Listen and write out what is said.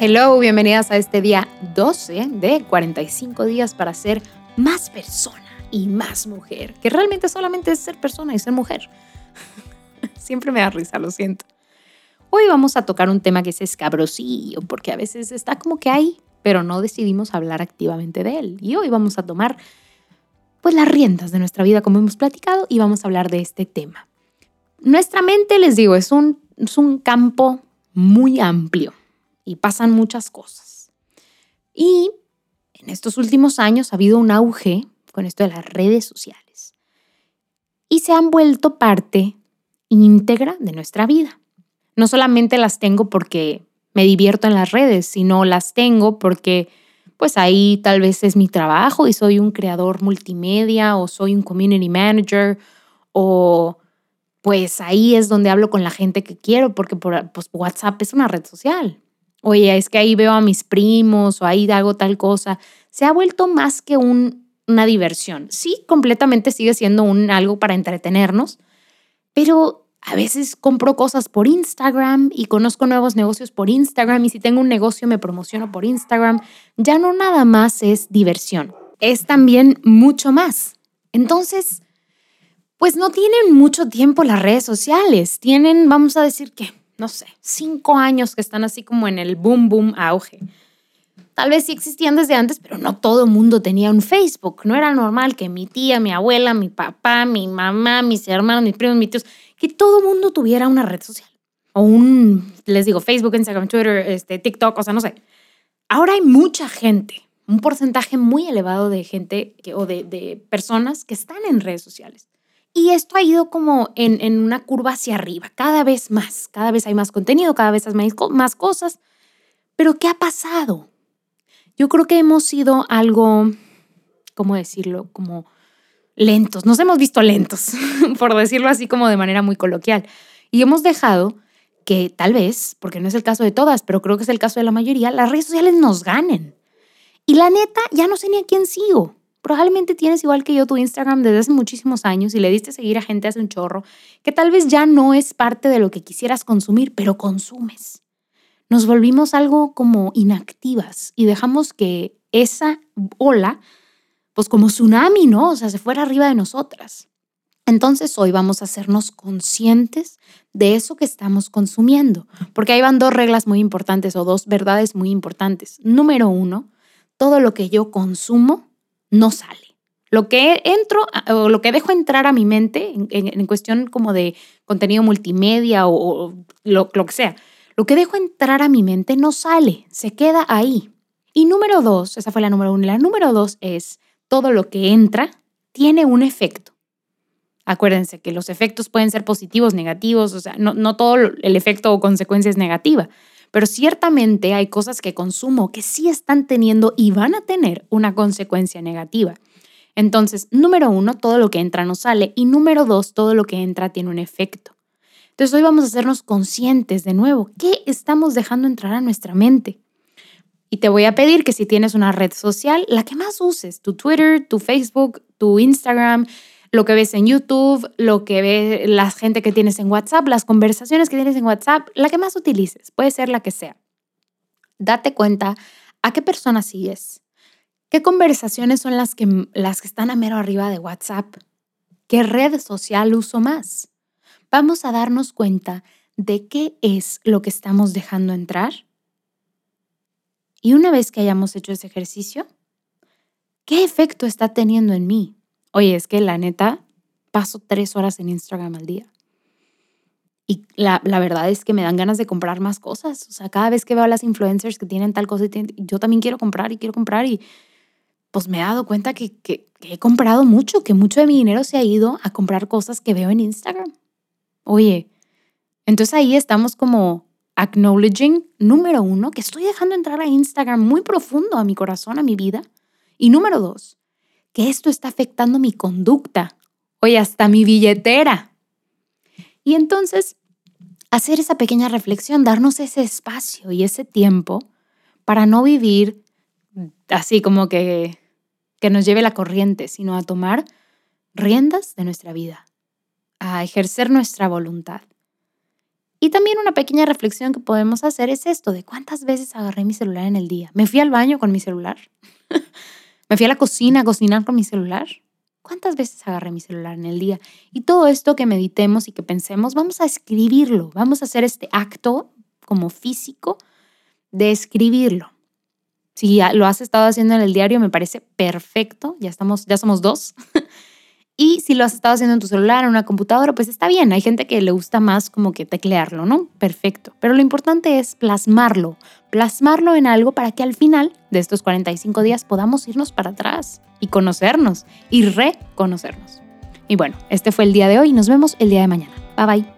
Hello, bienvenidas a este día 12 de 45 días para ser más persona y más mujer, que realmente solamente es ser persona y ser mujer. Siempre me da risa, lo siento. Hoy vamos a tocar un tema que es escabrosillo, porque a veces está como que hay, pero no decidimos hablar activamente de él. Y hoy vamos a tomar pues las riendas de nuestra vida, como hemos platicado, y vamos a hablar de este tema. Nuestra mente, les digo, es un, es un campo muy amplio y pasan muchas cosas. Y en estos últimos años ha habido un auge con esto de las redes sociales y se han vuelto parte íntegra de nuestra vida. No solamente las tengo porque me divierto en las redes, sino las tengo porque pues ahí tal vez es mi trabajo y soy un creador multimedia o soy un community manager o pues ahí es donde hablo con la gente que quiero porque por, pues, WhatsApp es una red social oye, es que ahí veo a mis primos o ahí hago tal cosa, se ha vuelto más que una diversión. Sí, completamente sigue siendo algo para entretenernos, pero a veces compro cosas por Instagram y conozco nuevos negocios por Instagram y si tengo un negocio me promociono por Instagram. Ya no nada más es diversión, es también mucho más. Entonces, pues no tienen mucho tiempo las redes sociales, tienen, vamos a decir que no sé, cinco años que están así como en el boom, boom, auge. Tal vez sí existían desde antes, pero no todo el mundo tenía un Facebook. No era normal que mi tía, mi abuela, mi papá, mi mamá, mis hermanos, mis primos, mis tíos, que todo el mundo tuviera una red social. O un, les digo, Facebook, Instagram, Twitter, este, TikTok, o sea, no sé. Ahora hay mucha gente, un porcentaje muy elevado de gente o de, de personas que están en redes sociales. Y esto ha ido como en, una curva hacia arriba, cada vez más, cada vez hay más contenido, cada vez hay más cosas. Pero ¿qué ha pasado? Yo creo que hemos sido algo, ¿cómo decirlo? Como lentos, nos hemos visto lentos, por decirlo así como de manera muy coloquial. Y hemos dejado que tal vez, porque no es el caso de todas, pero creo que es el caso de la mayoría, las redes sociales nos ganen. Y la neta, ya no sé ni a quién sigo. Probablemente tienes igual que yo tu Instagram desde hace muchísimos años y le diste seguir a gente hace un chorro, que tal vez ya no es parte de lo que quisieras consumir, pero consumes. Nos volvimos algo como inactivas y dejamos que esa ola, pues como tsunami, ¿no? O sea, se fuera arriba de nosotras. Entonces hoy vamos a hacernos conscientes de eso que estamos consumiendo, porque ahí van dos reglas muy importantes o dos verdades muy importantes. Número uno, todo lo que yo consumo no sale. Lo que entro o lo que dejo entrar a mi mente en, cuestión como de contenido multimedia o, lo, que sea, lo que dejo entrar a mi mente no sale, se queda ahí. Y número dos, esa fue la número uno. La número dos es todo lo que entra tiene un efecto. Acuérdense que los efectos pueden ser positivos, negativos, o sea, no, no todo el efecto o consecuencia es negativa. Pero ciertamente hay cosas que consumo que sí están teniendo y van a tener una consecuencia negativa. Entonces, número uno, todo lo que entra no sale. Y número dos, todo lo que entra tiene un efecto. Entonces, hoy vamos a hacernos conscientes de nuevo. ¿Qué estamos dejando entrar a nuestra mente? Y te voy a pedir que si tienes una red social, la que más uses, tu Twitter, tu Facebook, tu Instagram, lo que ves en YouTube, lo que ve la gente que tienes en WhatsApp, las conversaciones que tienes en WhatsApp, la que más utilices, puede ser la que sea. Date cuenta a qué persona sigues, qué conversaciones son las que, las que están a mero arriba de WhatsApp, qué red social uso más. Vamos a darnos cuenta de qué es lo que estamos dejando entrar. Y una vez que hayamos hecho ese ejercicio, ¿qué efecto está teniendo en mí? Oye, es que la neta, paso tres horas en Instagram al día. Y la, verdad es que me dan ganas de comprar más cosas. O sea, cada vez que veo a las influencers que tienen tal cosa, yo también quiero comprar y quiero comprar. Y pues me he dado cuenta que, que, he comprado mucho, que mucho de mi dinero se ha ido a comprar cosas que veo en Instagram. Oye, entonces ahí estamos como acknowledging, número uno, que estoy dejando entrar a Instagram muy profundo a mi corazón, a mi vida. Y número dos, que esto está afectando mi conducta, oye, hasta mi billetera. Y entonces, hacer esa pequeña reflexión, darnos ese espacio y ese tiempo para no vivir así como que, que nos lleve la corriente, sino a tomar riendas de nuestra vida, a ejercer nuestra voluntad. Y también una pequeña reflexión que podemos hacer es esto, de cuántas veces agarré mi celular en el día. ¿Me fui al baño con mi celular? ¿Me fui a la cocina a cocinar con mi celular? ¿Cuántas veces agarré mi celular en el día? Y todo esto que meditemos y que pensemos, vamos a escribirlo, vamos a hacer este acto como físico de escribirlo. Si lo has estado haciendo en el diario, me parece perfecto. Ya estamos, ya somos dos. y si lo has estado haciendo en tu celular, en una computadora, pues está bien. Hay gente que le gusta más como que teclearlo, ¿no? Perfecto. Pero lo importante es plasmarlo, plasmarlo en algo para que al final de estos 45 días podamos irnos para atrás y conocernos y reconocernos. Y bueno, este fue el día de hoy. Nos vemos el día de mañana. Bye bye.